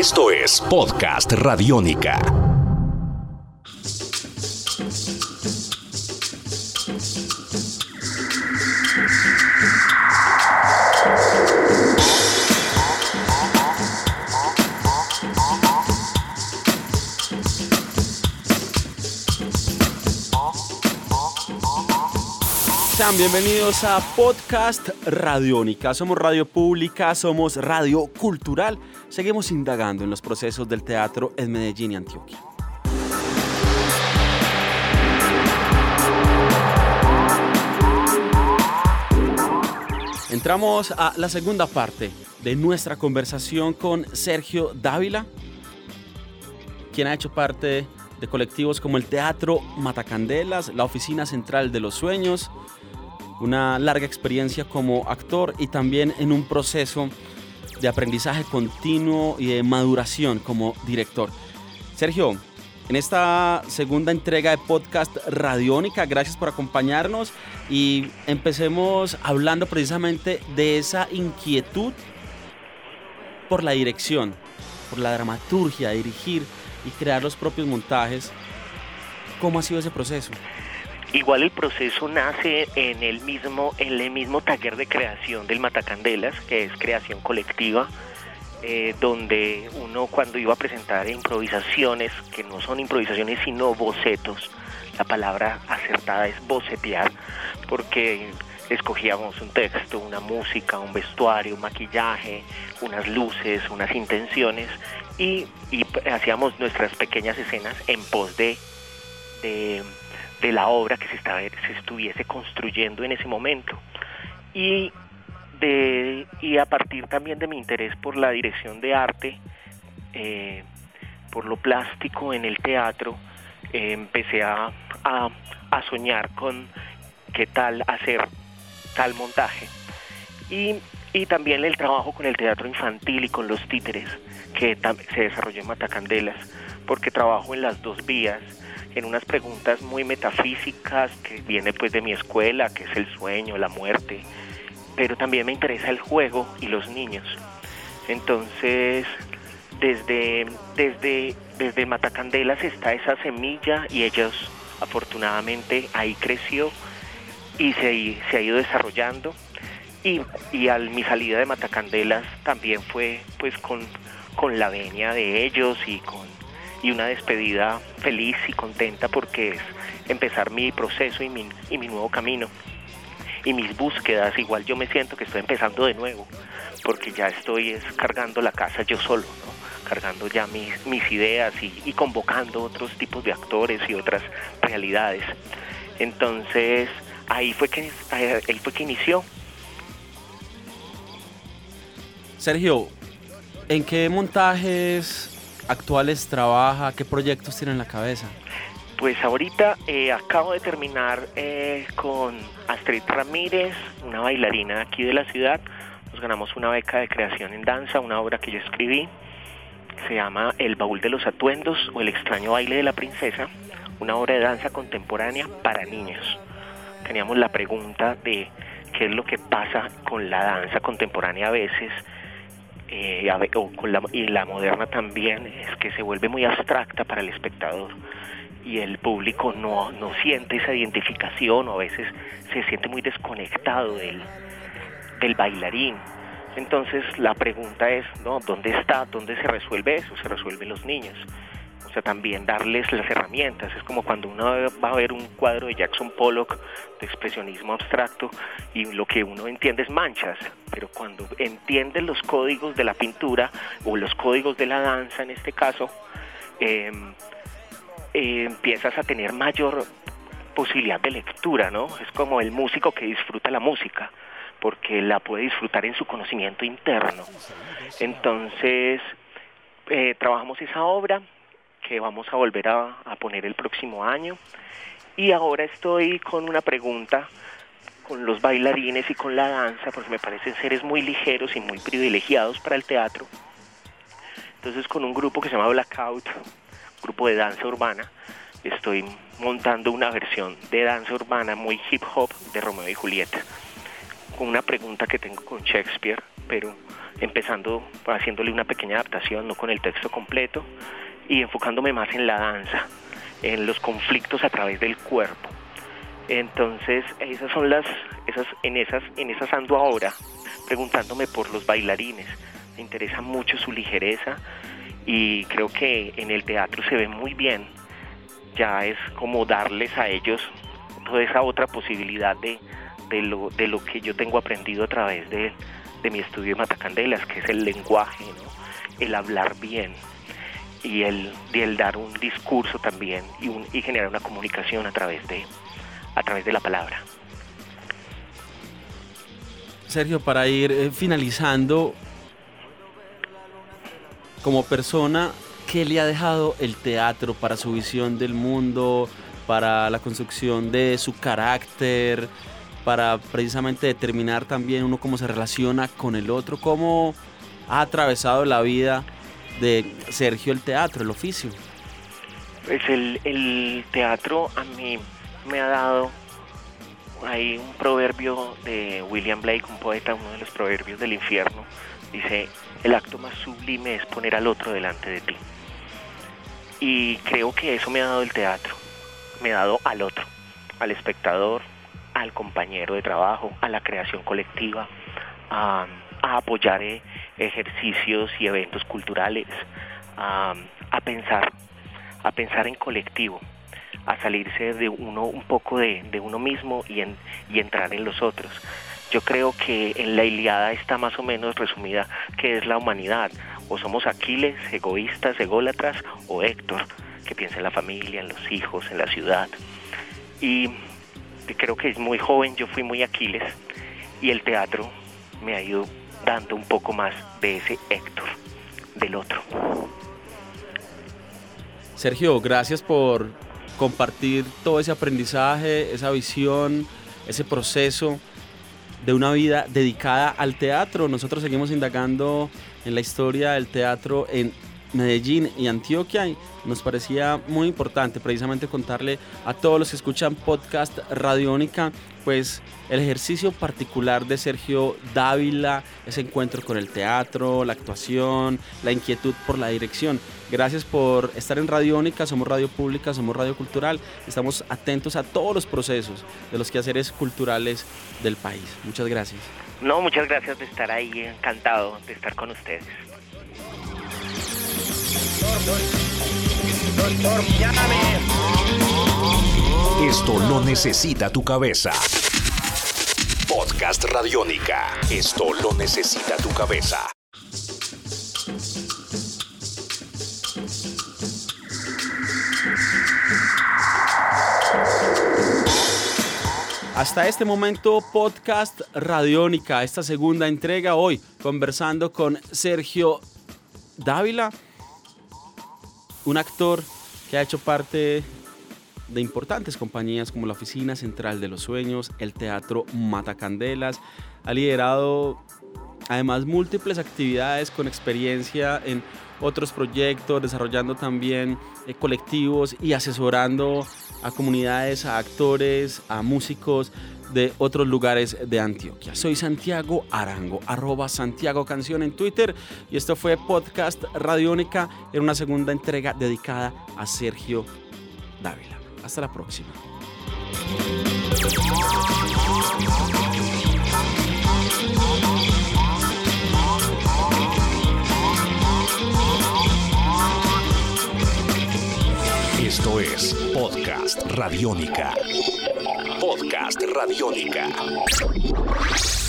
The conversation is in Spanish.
Esto es Podcast Radiónica. Bienvenidos a Podcast Radiónica. Somos radio pública, somos radio cultural. Seguimos indagando en los procesos del teatro en Medellín y Antioquia. Entramos a la segunda parte de nuestra conversación con Sergio Dávila, quien ha hecho parte de colectivos como el Teatro Matacandelas, la Oficina Central de los Sueños, una larga experiencia como actor y también en un proceso de aprendizaje continuo y de maduración como director. Sergio, en esta segunda entrega de podcast Radiónica, gracias por acompañarnos y empecemos hablando precisamente de esa inquietud por la dirección, por la dramaturgia, dirigir y crear los propios montajes. ¿Cómo ha sido ese proceso? Igual el proceso nace en el mismo, en el mismo taller de creación del Matacandelas, que es creación colectiva, eh, donde uno cuando iba a presentar improvisaciones, que no son improvisaciones sino bocetos, la palabra acertada es bocetear, porque escogíamos un texto, una música, un vestuario, un maquillaje, unas luces, unas intenciones y, hacíamos nuestras pequeñas escenas en pos de, de de la obra que se, se estuviese construyendo en ese momento. Y, de, y a partir también de mi interés por la dirección de arte, eh, por lo plástico en el teatro, eh, empecé a, a, soñar con qué tal hacer tal montaje. Y, y, también el trabajo con el teatro infantil y con los títeres que se desarrolló en Matacandelas, porque trabajo en las dos vías en unas preguntas muy metafísicas que viene pues de mi escuela, que es el sueño, la muerte, pero también me interesa el juego y los niños. Entonces, desde, desde, desde Matacandelas está esa semilla y ellos afortunadamente ahí creció y se, se ha ido desarrollando. Y, y al mi salida de Matacandelas también fue pues con, con la venia de ellos y con y una despedida feliz y contenta porque es empezar mi proceso y mi, y mi nuevo camino y mis búsquedas. Igual yo me siento que estoy empezando de nuevo porque ya estoy es, cargando la casa yo solo, cargando ya mis, mis ideas y, y convocando otros tipos de actores y otras realidades. Entonces ahí fue que, ahí fue que inició. Sergio, ¿en qué montajes actuales trabaja? ¿Qué proyectos tiene en la cabeza? Pues ahorita eh, acabo de terminar eh, con Astrid Ramírez, una bailarina aquí de la ciudad. Nos ganamos una beca de creación en danza, una obra que yo escribí. Se llama El baúl de los atuendos o El extraño baile de la princesa, una obra de danza contemporánea para niños. Teníamos la pregunta de qué es lo que pasa con la danza contemporánea a veces eh, con la, y la moderna también es que se vuelve muy abstracta para el espectador y el público no, no siente esa identificación o a veces se siente muy desconectado del, del bailarín. Entonces la pregunta es, ¿no? ¿Dónde está? ¿Dónde se resuelve eso? Se resuelve los niños. O sea, también darles las herramientas. Es como cuando uno va a ver un cuadro de Jackson Pollock de expresionismo abstracto y lo que uno entiende es manchas, pero cuando entiende los códigos de la pintura o los códigos de la danza en este caso, em, eh, empiezas a tener mayor posibilidad de lectura, ¿no? Es como el músico que disfruta la música porque la puede disfrutar en su conocimiento interno. Entonces, eh, trabajamos esa obra, que vamos a volver a, poner el próximo año. Y ahora estoy con una pregunta con los bailarines y con la danza, porque me parecen seres muy ligeros y muy privilegiados para el teatro. Entonces con un grupo que se llama Blackout, grupo de danza urbana, estoy montando una versión de danza urbana muy hip hop de Romeo y Julieta, con una pregunta que tengo con Shakespeare pero empezando haciéndole una pequeña adaptación, no con el texto completo, y enfocándome más en la danza, en los conflictos a través del cuerpo. Entonces, esas son las, esas, en esas, en esas ando ahora, preguntándome por los bailarines. Me interesa mucho su ligereza y creo que en el teatro se ve muy bien. Ya es como darles a ellos toda esa otra posibilidad de, de, lo, de lo que yo tengo aprendido a través de, de mi estudio de Matacandelas, que es el lenguaje, el hablar bien y el, el dar un discurso también y, y generar una comunicación a través de, a través de la palabra. Sergio, para ir eh, finalizando, como persona, ¿qué le ha dejado el teatro para su visión del mundo, para la construcción de su carácter, para precisamente determinar también uno cómo se relaciona con el otro, cómo ha atravesado la vida de Sergio el teatro, el oficio? Pues el, el teatro a mí me ha dado, hay un proverbio de William Blake, un poeta, uno de los proverbios del infierno, dice, el acto más sublime es poner al otro delante de ti. Y creo que eso me ha dado el teatro, me ha dado al otro, al espectador, al compañero de trabajo, a la creación colectiva, a, apoyar eh, ejercicios y eventos culturales, a, pensar, a pensar en colectivo, a salirse de uno un poco de, uno mismo y, en, y entrar en los otros. Yo creo que en la Iliada está más o menos resumida que es la humanidad. O somos Aquiles, egoístas, ególatras, o Héctor, que piensa en la familia, en los hijos, en la ciudad. Y creo que es muy joven, yo fui muy Aquiles, y el teatro me ha ido dando un poco más de ese Héctor, del otro. Sergio, gracias por compartir todo ese aprendizaje, esa visión, ese proceso de una vida dedicada al teatro. Nosotros seguimos indagando en la historia del teatro en Medellín y Antioquia. Y nos parecía muy importante precisamente contarle a todos los que escuchan podcast Radiónica, pues el ejercicio particular de Sergio Dávila, ese encuentro con el teatro, la actuación, la inquietud por la dirección. Gracias por estar en Radiónica, somos radio pública, somos radio cultural, estamos atentos a todos los procesos de los quehaceres culturales del país. Muchas gracias. No, muchas gracias de estar ahí, encantado de estar con ustedes. Esto lo necesita tu cabeza. Podcast Radiónica. Esto lo necesita tu cabeza. Hasta este momento, podcast Radiónica, esta segunda entrega hoy, conversando con Sergio Dávila, un actor que ha hecho parte de importantes compañías como la Oficina Central de los Sueños, el Teatro Matacandelas, ha liderado además múltiples actividades con experiencia en otros proyectos, desarrollando también eh, colectivos y asesorando a comunidades, a actores, a músicos de otros lugares de Antioquia. Soy Santiago Arango, arroba Santiago Canción en Twitter y esto fue Podcast Radiónica en una segunda entrega dedicada a Sergio Dávila. Hasta la próxima. Esto es Podcast Radiónica. Podcast Radiónica.